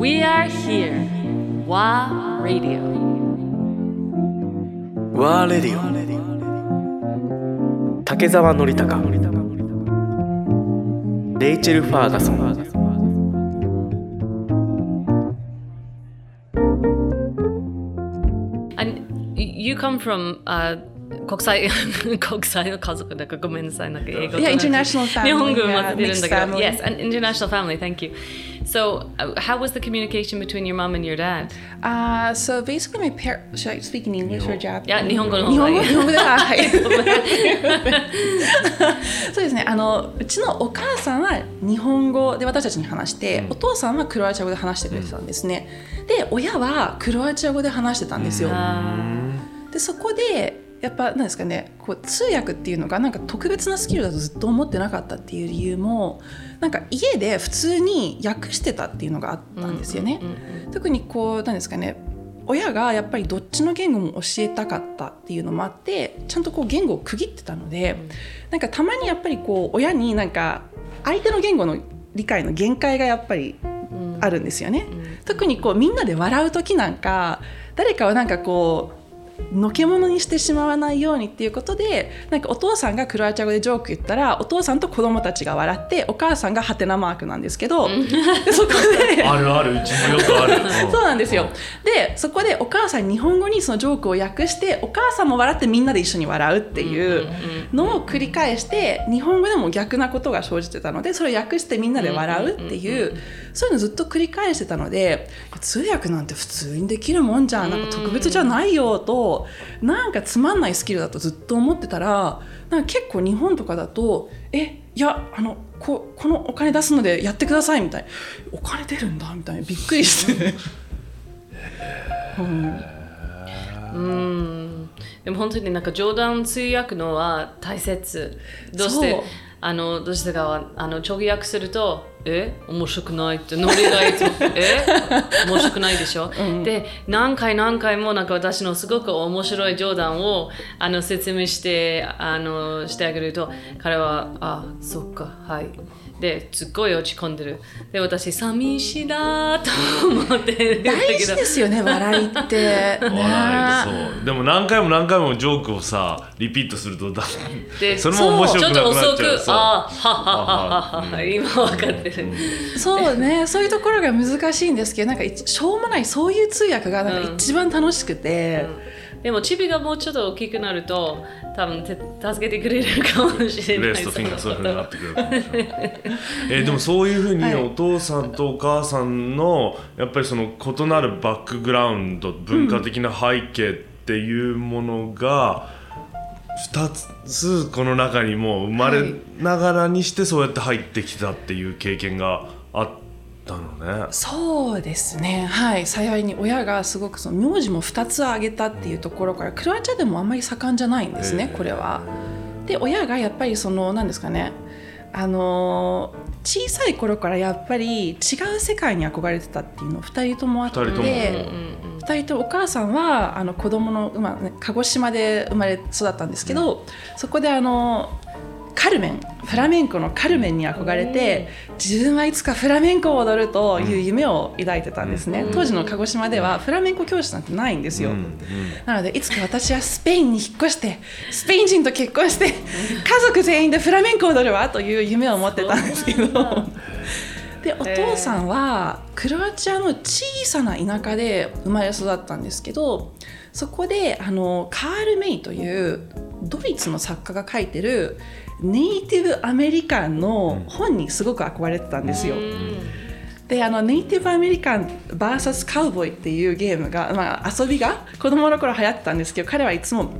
We are here. WA Radio. ワーレディオ竹澤典孝レイチェル・ファーガソン And y- you come from uh, 国際国際の家族だからごめんなさいなんか英語と Yeah, なんか international family, 日本語 yeah, 混ぜてるんだけ mixed ど family. Yes, an international family, thank you. So, uh, how was the communication between your mom and your dad? Uh, so basically, my parents. Should I speak in English or Japanese? いや、日本語の日本語方がいい。日本語でははいそうですねあのうちのお母さんは日本語で私たちに話して、お父さんはクロアチア語で話してくれてたんですね、で親はクロアチア語で話してたんですよ、でそこでやっぱなんですかねこう通訳っていうのがなんか特別なスキルだとずっと思ってなかったっていう理由もなんか家で普通に訳してたっていうのがあったんですよね。特にこうなんですかね親がやっぱりどっちの言語も教えたかったっていうのもあってちゃんとこう言語を区切ってたので、なんかたまにやっぱりこう親になんか相手の言語の理解の限界がやっぱりあるんですよね。特にこうみんなで笑う時なんか誰かをなんかこうのけ者にしてしまわないようにっていうことでなんかお父さんがクロアチア語でジョーク言ったらお父さんと子供たちが笑ってお母さんがハテナマークなんですけど、で そこであるあるうちもよくある、うん。そうなんですよ。でそこでお母さん日本語にそのジョークを訳してお母さんも笑ってみんなで一緒に笑うっていうのを繰り返して日本語でも逆なことが生じてたのでそれを訳してみんなで笑うっていうそういうのずっと繰り返してたので通訳なんて普通にできるもんじゃんなんか特別じゃないよとなんかつまんないスキルだとずっと思ってたらなんか結構日本とかだとえいやあのここのお金出すのでやってくださいみたいな。お金出るんだみたいな。びっくりして。うん。うん。でも本当になんか冗談通訳のは大切。どうしてあのどうしてかあの直訳すると「え面白くない」ってノリがいつも「え面白くないでしょ、で何回何回もなんか私のすごく面白い冗談をあの説明してあのしてあげると彼は「あそっかはい」ですっごい落ち込んでる。で私寂しいなと思ってるんだ大けど。事ですよね笑いって。笑いねそう。でも何回も何回もジョークをさリピートするとだでそれも面白くなくなっちゃう。ちょっと遅くそう。あーははははは今分かってる、そうねそういうところが難しいんですけどなんか一しょうもないそういう通訳がなんか一番楽しくて、でもチビがもうちょっと大きくなると多分て助けてくれるかもしれない。レースとフィンがそういうふうになってくるかもしれない。えーでもそういうふうにはい。お父さんとお母さんのやっぱりその異なるバックグラウンド文化的な背景っていうものが2つこの中にもう生まれながらにしてそうやって入ってきたっていう経験があったのね。そうですね。はい。幸いに親がすごくその名字も2つ挙げたっていうところからクロアチアでもあんまり盛んじゃないんですね、えーこれは。で親がやっぱりその何ですかねあのー小さい頃からやっぱり違う世界に憧れてたっていうの2人ともあって二人とも。2人とお母さんはあの子供の、まあね、鹿児島で生まれ育ったんですけど、そこであのカルメンフラメンコのカルメンに憧れて自分はいつかフラメンコを踊るという夢を抱いてたんですね、当時の鹿児島ではフラメンコ教室なんてないんですよ、うんうん。なのでいつか私はスペインに引っ越してスペイン人と結婚して家族全員でフラメンコを踊るわという夢を持ってたんですけど。でお父さんはクロアチアの小さな田舎で生まれ育ったんですけどそこであのカール・メイというドイツの作家が書いてるネイティブアメリカンの本にすごく憧れてたんですよ。であのネイティブアメリカン VS カウボーイっていうゲームが、まあ、遊びが子供の頃流行ってたんですけど彼はいつも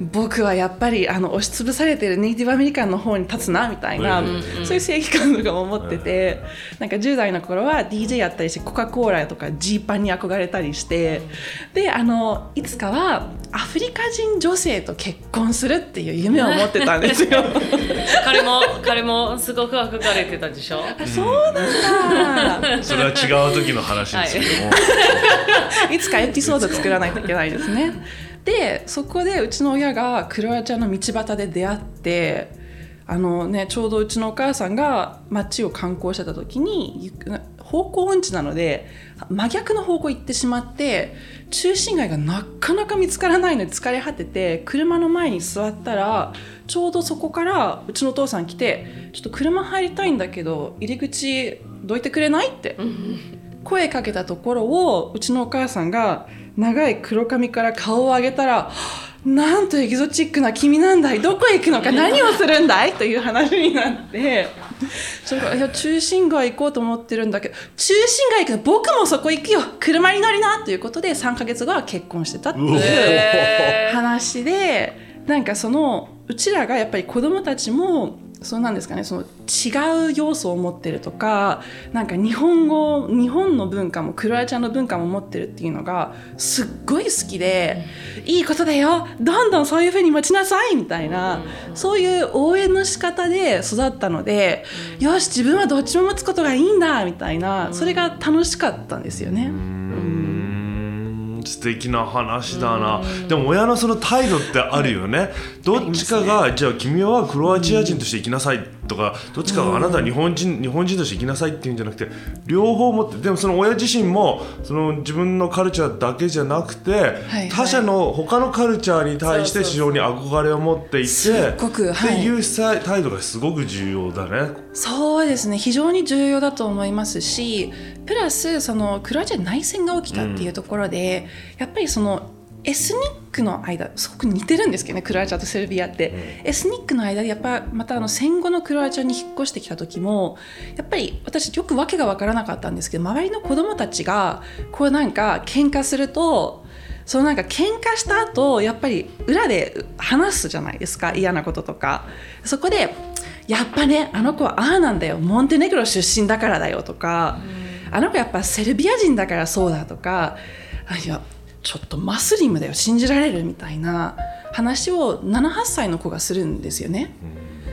僕はやっぱりあの押しつぶされてるネイティブアメリカンの方に立つなみたいな、うんそういう正義感とかも持ってて、なんか10代の頃は DJ やったりしてコカ・コーラとかジーパンに憧れたりしてであのいつかはアフリカ人女性と結婚するっていう夢を持ってたんですよ。彼も彼もすごく憧れてたでしょ？そうなんだそれは違う時の話ですけども、いつかエピソード作らないといけないですね。でそこでうちの親がクロアチアの道端で出会ってあのね、ちょうどうちのお母さんが街を観光してた時に方向音痴なので真逆の方向行ってしまって中心街がなかなか見つからないので疲れ果てて車の前に座ったらちょうどそこからうちのお父さん来て「ちょっと車入りたいんだけど入り口どいてくれない?」って声かけたところをうちのお母さんが長い黒髪から顔を上げたら「なんとエキゾチックな君なんだいどこへ行くのか何をするんだい?」という話になって それからいや中心街行こうと思ってるんだけど中心街行くの僕もそこ行くよ。車に乗りなということで3ヶ月後は結婚してたっていう話でなんかそのうちらがやっぱり子供たちもそうなんですかね。その違う要素を持ってるとかなんか日本語日本の文化もクロアチアの文化も持ってるっていうのがすっごい好きで、いいことだよどんどんそういう風に持ちなさいみたいな、そういう応援の仕方で育ったので、よし自分はどっちも持つことがいいんだみたいな、それが楽しかったんですよね。うん素敵な話だな。でも親のその態度ってあるよね。どっちかがじゃあ君はクロアチア人として生きなさいとかどっちかがあなたは日本人日本人として生きなさいっていうんじゃなくて両方持ってでもその親自身もその自分のカルチャーだけじゃなくて、はい他者の他のカルチャーに対して非常に憧れを持っていてすっごくはい。っていうさ態度がすごく重要だね。そうですね。非常に重要だと思いますしプラスそのクロアチア内戦が起きたっていうところで、やっぱりそのエスニックの間すごく似てるんですけどねクロアチアとセルビアって、エスニックの間でやっぱまたあの戦後のクロアチアに引っ越してきた時もやっぱり私よく訳が分からなかったんですけど周りの子供たちがこうなんか喧嘩するとそのなんか喧嘩した後やっぱり裏で話すじゃないですか嫌なこととか。そこでやっぱねあの子はああなんだよ。モンテネグロ出身だからだよとか、あの子やっぱセルビア人だからそうだとかあいやちょっとマスリムだよ信じられるみたいな話を78歳の子がするんですよね。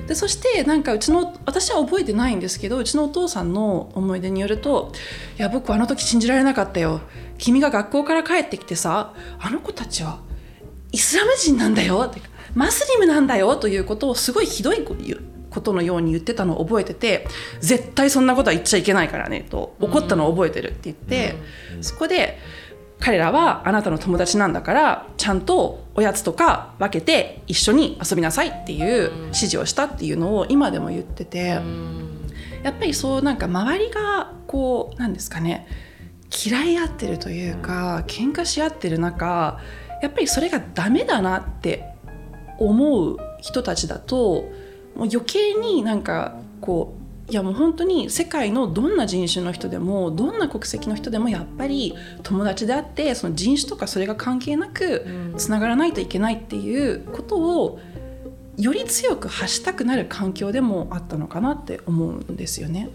でそしてなんかうちの私は覚えてないんですけどうちのお父さんの思い出によると「いや僕あの時信じられなかったよ。君が学校から帰ってきてさあの子たちはイスラム人なんだよ」ってマスリムなんだよということをすごいひどいことのように言ってたのを覚えてて絶対そんなことは言っちゃいけないからねと怒ったのを覚えてるって言って、そこで彼らはあなたの友達なんだからちゃんとおやつとか分けて一緒に遊びなさいっていう指示をしたっていうのを今でも言ってて、やっぱりそうなんか周りがこうなんですかね嫌い合ってるというか喧嘩し合ってる中やっぱりそれがダメだなって思う人たちだともう余計になんかこういやもう本当に世界のどんな人種の人でもどんな国籍の人でもやっぱり友達であってその人種とかそれが関係なくつながらないといけないっていうことをより強く発したくなる環境でもあったのかなって思うんですよね。